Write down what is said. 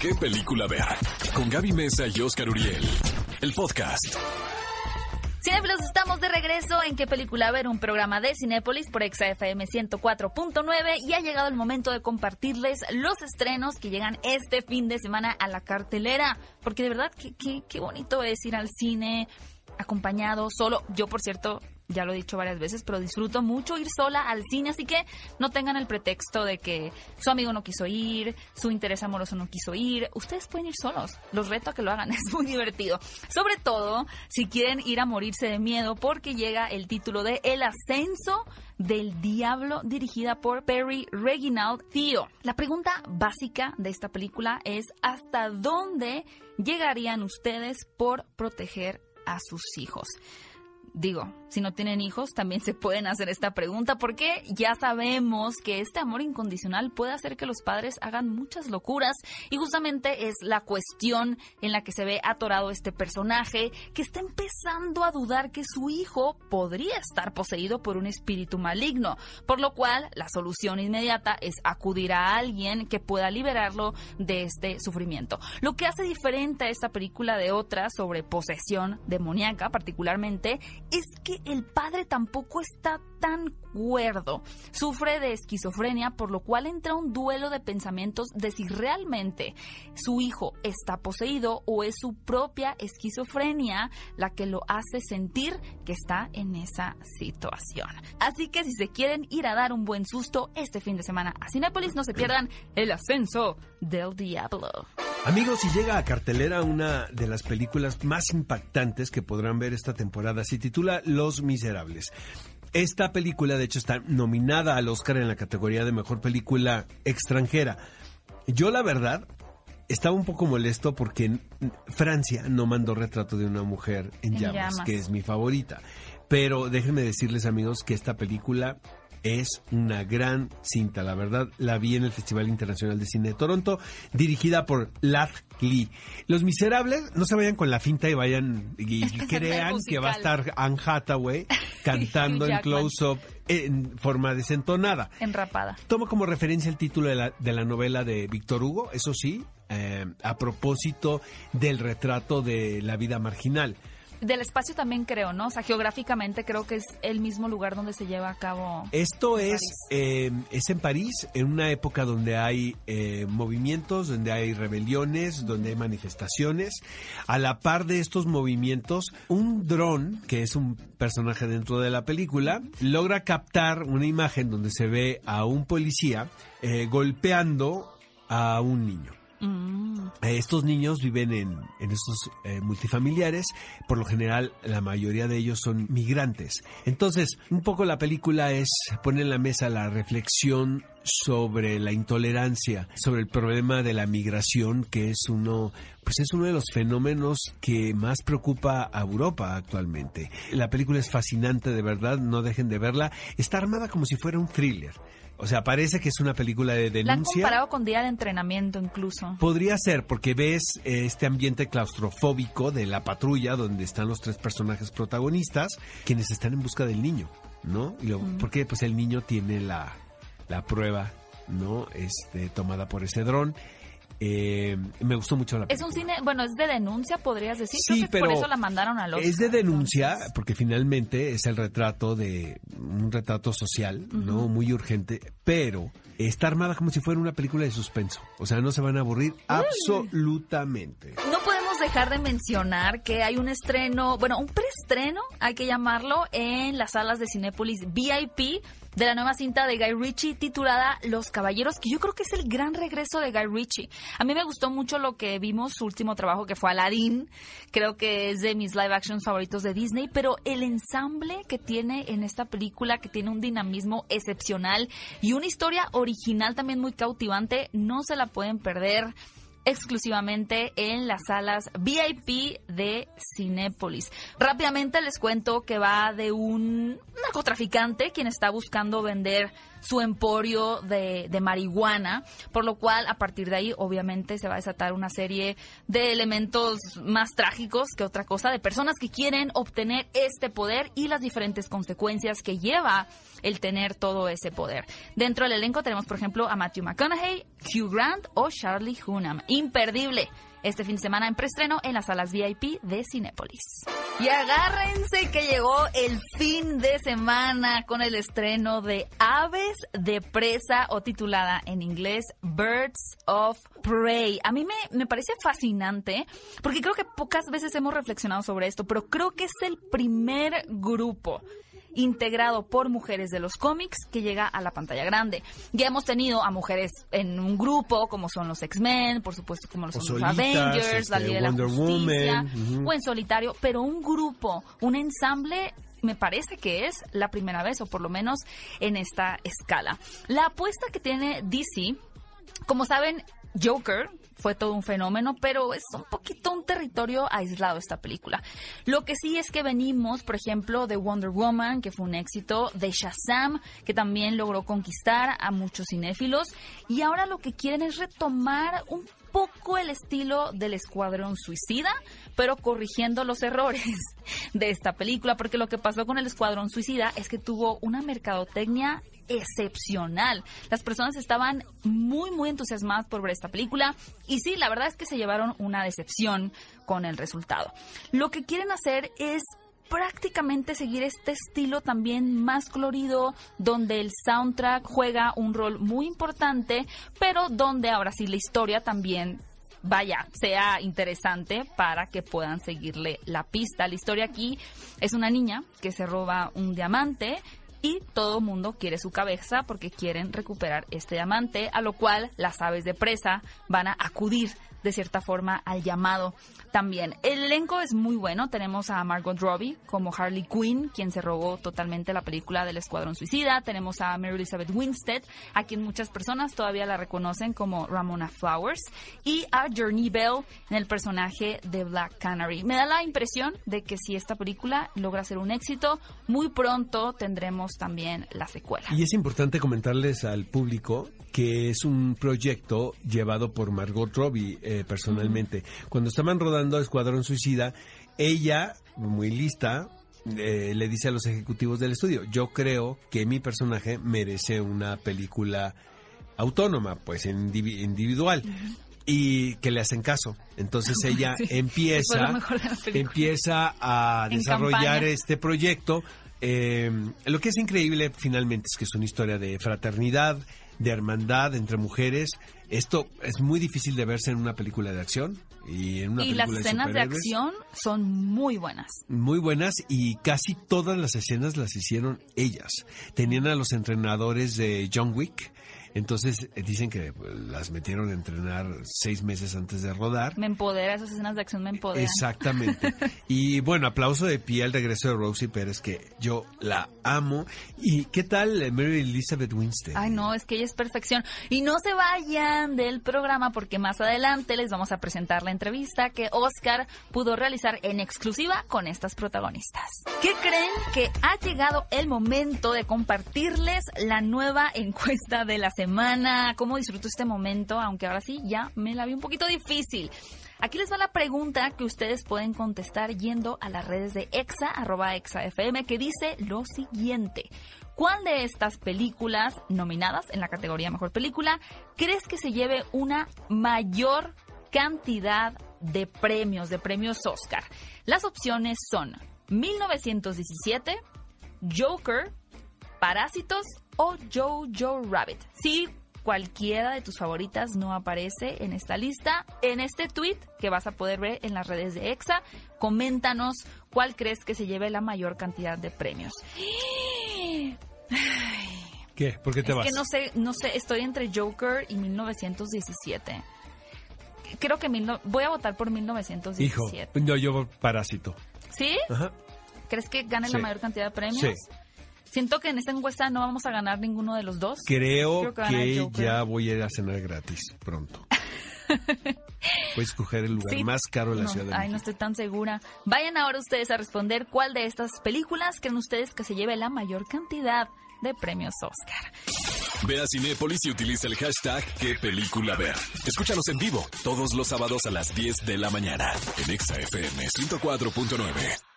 qué película ver. Con Gaby Mesa y Oscar Uriel. El podcast. Cinéfilos, estamos de regreso en qué película ver, un programa de Cinépolis por ExaFM 104.9 y ha llegado el momento de compartirles los estrenos que llegan este fin de semana a la cartelera, porque de verdad qué, qué bonito es ir al cine acompañado, solo. Yo, por cierto, ya lo he dicho varias veces, pero disfruto mucho ir sola al cine, así que no tengan el pretexto de que su amigo no quiso ir, su interés amoroso no quiso ir. Ustedes pueden ir solos, los reto a que lo hagan, es muy divertido. Sobre todo si quieren ir a morirse de miedo, porque llega el título de El ascenso del diablo, dirigida por Perry Reginald Theo. La pregunta básica de esta película es ¿hasta dónde llegarían ustedes por proteger a sus hijos? Digo, si no tienen hijos, también se pueden hacer esta pregunta porque ya sabemos que este amor incondicional puede hacer que los padres hagan muchas locuras y justamente es la cuestión en la que se ve atorado este personaje que está empezando a dudar que su hijo podría estar poseído por un espíritu maligno, por lo cual la solución inmediata es acudir a alguien que pueda liberarlo de este sufrimiento. Lo que hace diferente a esta película de otras sobre posesión demoníaca particularmente es que el padre tampoco está tan cuerdo. Sufre de esquizofrenia, por lo cual entra un duelo de pensamientos de si realmente su hijo está poseído o es su propia esquizofrenia la que lo hace sentir que está en esa situación. Así que si se quieren ir a dar un buen susto este fin de semana a Cinépolis, no se pierdan el ascenso del diablo. Amigos, si llega a cartelera una de las películas más impactantes que podrán ver esta temporada, se titula Los Miserables. Esta película, de hecho, está nominada al Oscar en la categoría de Mejor Película Extranjera. Yo, la verdad, estaba un poco molesto porque Francia no mandó retrato de una mujer en, En llamas, llamas. que es mi favorita. Pero déjenme decirles, amigos, que esta película es una gran cinta, la verdad. La vi en el Festival Internacional de Cine de Toronto, dirigida por Lath Lee. Los Miserables, no se vayan con la finta y vayan y crean que va a estar Anne Hathaway cantando en close-up en forma desentonada. Enrapada. Tomo como referencia el título de la, de la novela de Víctor Hugo, eso sí, eh, a propósito del retrato de la vida marginal. Del espacio también creo, ¿no? O sea, geográficamente creo que es el mismo lugar donde se lleva a cabo. Esto es, eh, es en París, en una época donde hay eh, movimientos, donde hay rebeliones, donde hay manifestaciones. A la par de estos movimientos, un dron, que es un personaje dentro de la película, logra captar una imagen donde se ve a un policía eh, golpeando a un niño. Mm. Eh, Estos niños viven en, en estos eh, multifamiliares, por lo general la mayoría de ellos son migrantes. Entonces, un poco la película es poner en la mesa la reflexión sobre la intolerancia, sobre el problema de la migración, que es uno, pues es uno de los fenómenos que más preocupa a Europa actualmente. La película es fascinante, de verdad, no dejen de verla. Está armada como si fuera un thriller. O sea, parece que es una película de La han denuncia. comparado con Día de Entrenamiento incluso. Podría ser, porque ves eh, este ambiente claustrofóbico de la patrulla donde están los tres personajes protagonistas, quienes están en busca del niño, ¿no? Y lo- Porque pues el niño tiene la, la prueba, ¿no? Este, tomada por ese dron. Eh, me gustó mucho la Es película. un cine, bueno, es de denuncia, podrías decir. Sí, Creo que por pero eso la mandaron a los. Es de denuncia, porque finalmente es el retrato de un retrato social, ¿no? Muy urgente, pero está armada como si fuera una película de suspenso. O sea, no se van a aburrir absolutamente. No dejar de mencionar que hay un estreno, bueno, un preestreno, hay que llamarlo, en las salas de Cinépolis VIP de la nueva cinta de Guy Ritchie titulada Los Caballeros, que yo creo que es el gran regreso de Guy Ritchie. A mí me gustó mucho lo que vimos, su último trabajo que fue Aladdin, creo que es de mis live actions favoritos de Disney, pero el ensamble que tiene en esta película, que tiene un dinamismo excepcional y una historia original también muy cautivante, no se la pueden perder exclusivamente en las salas VIP de Cinépolis. Rápidamente les cuento que va de un narcotraficante quien está buscando vender su emporio de, de marihuana, por lo cual a partir de ahí obviamente se va a desatar una serie de elementos más trágicos que otra cosa, de personas que quieren obtener este poder y las diferentes consecuencias que lleva el tener todo ese poder. Dentro del elenco tenemos, por ejemplo, a Matthew McConaughey, Hugh Grant o Charlie Hunnam. Imperdible este fin de semana en preestreno en las salas VIP de Cinépolis. Y agárrense que llegó el fin de semana con el estreno de Aves de Presa o titulada en inglés Birds of Prey. A mí me, me parece fascinante porque creo que pocas veces hemos reflexionado sobre esto, pero creo que es el primer grupo integrado por mujeres de los cómics que llega a la pantalla grande. Ya hemos tenido a mujeres en un grupo, como son los X-Men, por supuesto, como los, Avengers, la este, Liga de la Justicia, o en solitario, pero un grupo, un ensamble me parece que es la primera vez, o por lo menos en esta escala. La apuesta que tiene DC, como saben, Joker fue todo un fenómeno, pero es un poquito un territorio aislado esta película. Lo que sí es que venimos, por ejemplo, de Wonder Woman, que fue un éxito, de Shazam, que también logró conquistar a muchos cinéfilos, y ahora lo que quieren es retomar un poco el estilo del Escuadrón Suicida, pero corrigiendo los errores de esta película, porque lo que pasó con el Escuadrón Suicida es que tuvo una mercadotecnia excepcional. Las personas estaban muy, muy entusiasmadas por ver esta película y sí, la verdad es que se llevaron una decepción con el resultado. Lo que quieren hacer es prácticamente seguir este estilo también más colorido, donde el soundtrack juega un rol muy importante, pero donde ahora sí la historia también vaya, sea interesante para que puedan seguirle la pista. La historia aquí es una niña que se roba un diamante y todo mundo quiere su cabeza porque quieren recuperar este diamante, a lo cual las aves de presa van a acudir de cierta forma al llamado también. El elenco es muy bueno. Tenemos a Margot Robbie como Harley Quinn, quien se robó totalmente la película del Escuadrón Suicida. Tenemos a Mary Elizabeth Winstead, a quien muchas personas todavía la reconocen como Ramona Flowers. Y a Journey Bell en el personaje de Black Canary. Me da la impresión de que si esta película logra ser un éxito, muy pronto tendremos también la secuela. Y es importante comentarles al público que es un proyecto llevado por Margot Robbie eh, personalmente. Cuando estaban rodando Escuadrón Suicida, ella, muy lista, eh, le dice a los ejecutivos del estudio, yo creo que mi personaje merece una película autónoma, pues individual. Y que le hacen caso. Entonces ella empieza, empieza a desarrollar este proyecto. Eh, lo que es increíble finalmente es que es una historia de fraternidad, de hermandad entre mujeres. Esto es muy difícil de verse en una película de acción. Y, en una y las escenas de, acción son muy buenas. Muy buenas y casi todas las escenas las hicieron ellas. Tenían a los entrenadores de John Wick entonces eh, dicen que pues, las metieron a entrenar seis meses antes de rodar. Me empodera, esas escenas de acción me empoderan. Exactamente. y bueno, aplauso de pie al regreso de Rosie Pérez, que yo la amo. ¿Y qué tal eh, Mary Elizabeth Winstead? Ay, no, es que ella es perfección. Y no se vayan del programa porque más adelante les vamos a presentar la entrevista que Oscar pudo realizar en exclusiva con estas protagonistas. ¿Qué creen que ha llegado el momento de compartirles la nueva encuesta de la semana? Semana, cómo disfruto este momento, aunque ahora sí ya me la vi un poquito difícil. Aquí les va la pregunta que ustedes pueden contestar yendo a las redes de EXA, arroba EXAFM, que dice lo siguiente. ¿Cuál de estas películas nominadas en la categoría Mejor Película crees que se lleve una mayor cantidad de premios, de premios Oscar? Las opciones son 1917, Joker, Parásitos o Jojo Rabbit. Si cualquiera de tus favoritas no aparece en esta lista, en este tweet que vas a poder ver en las redes de EXA, coméntanos cuál crees que se lleve la mayor cantidad de premios. ¿Qué? ¿Por qué te es vas? que no sé, no sé, estoy entre Joker y 1917. Creo que mil voy a votar por 1917. Hijo, yo, yo Parásito. ¿Sí? ¿Crees que gane la mayor cantidad de premios? Sí. Siento que en esta encuesta no vamos a ganar ninguno de los dos. Creo, que, ya voy a ir a cenar gratis pronto. Voy a escoger el lugar más caro de la ciudad de Ay, no estoy tan segura. Vayan ahora ustedes a responder cuál de estas películas creen ustedes que se lleve la mayor cantidad de premios Oscar. Ve a Cinépolis y utiliza el hashtag qué película ver. Escúchanos en vivo todos los sábados a las 10 de la mañana en ExaFM 104.9.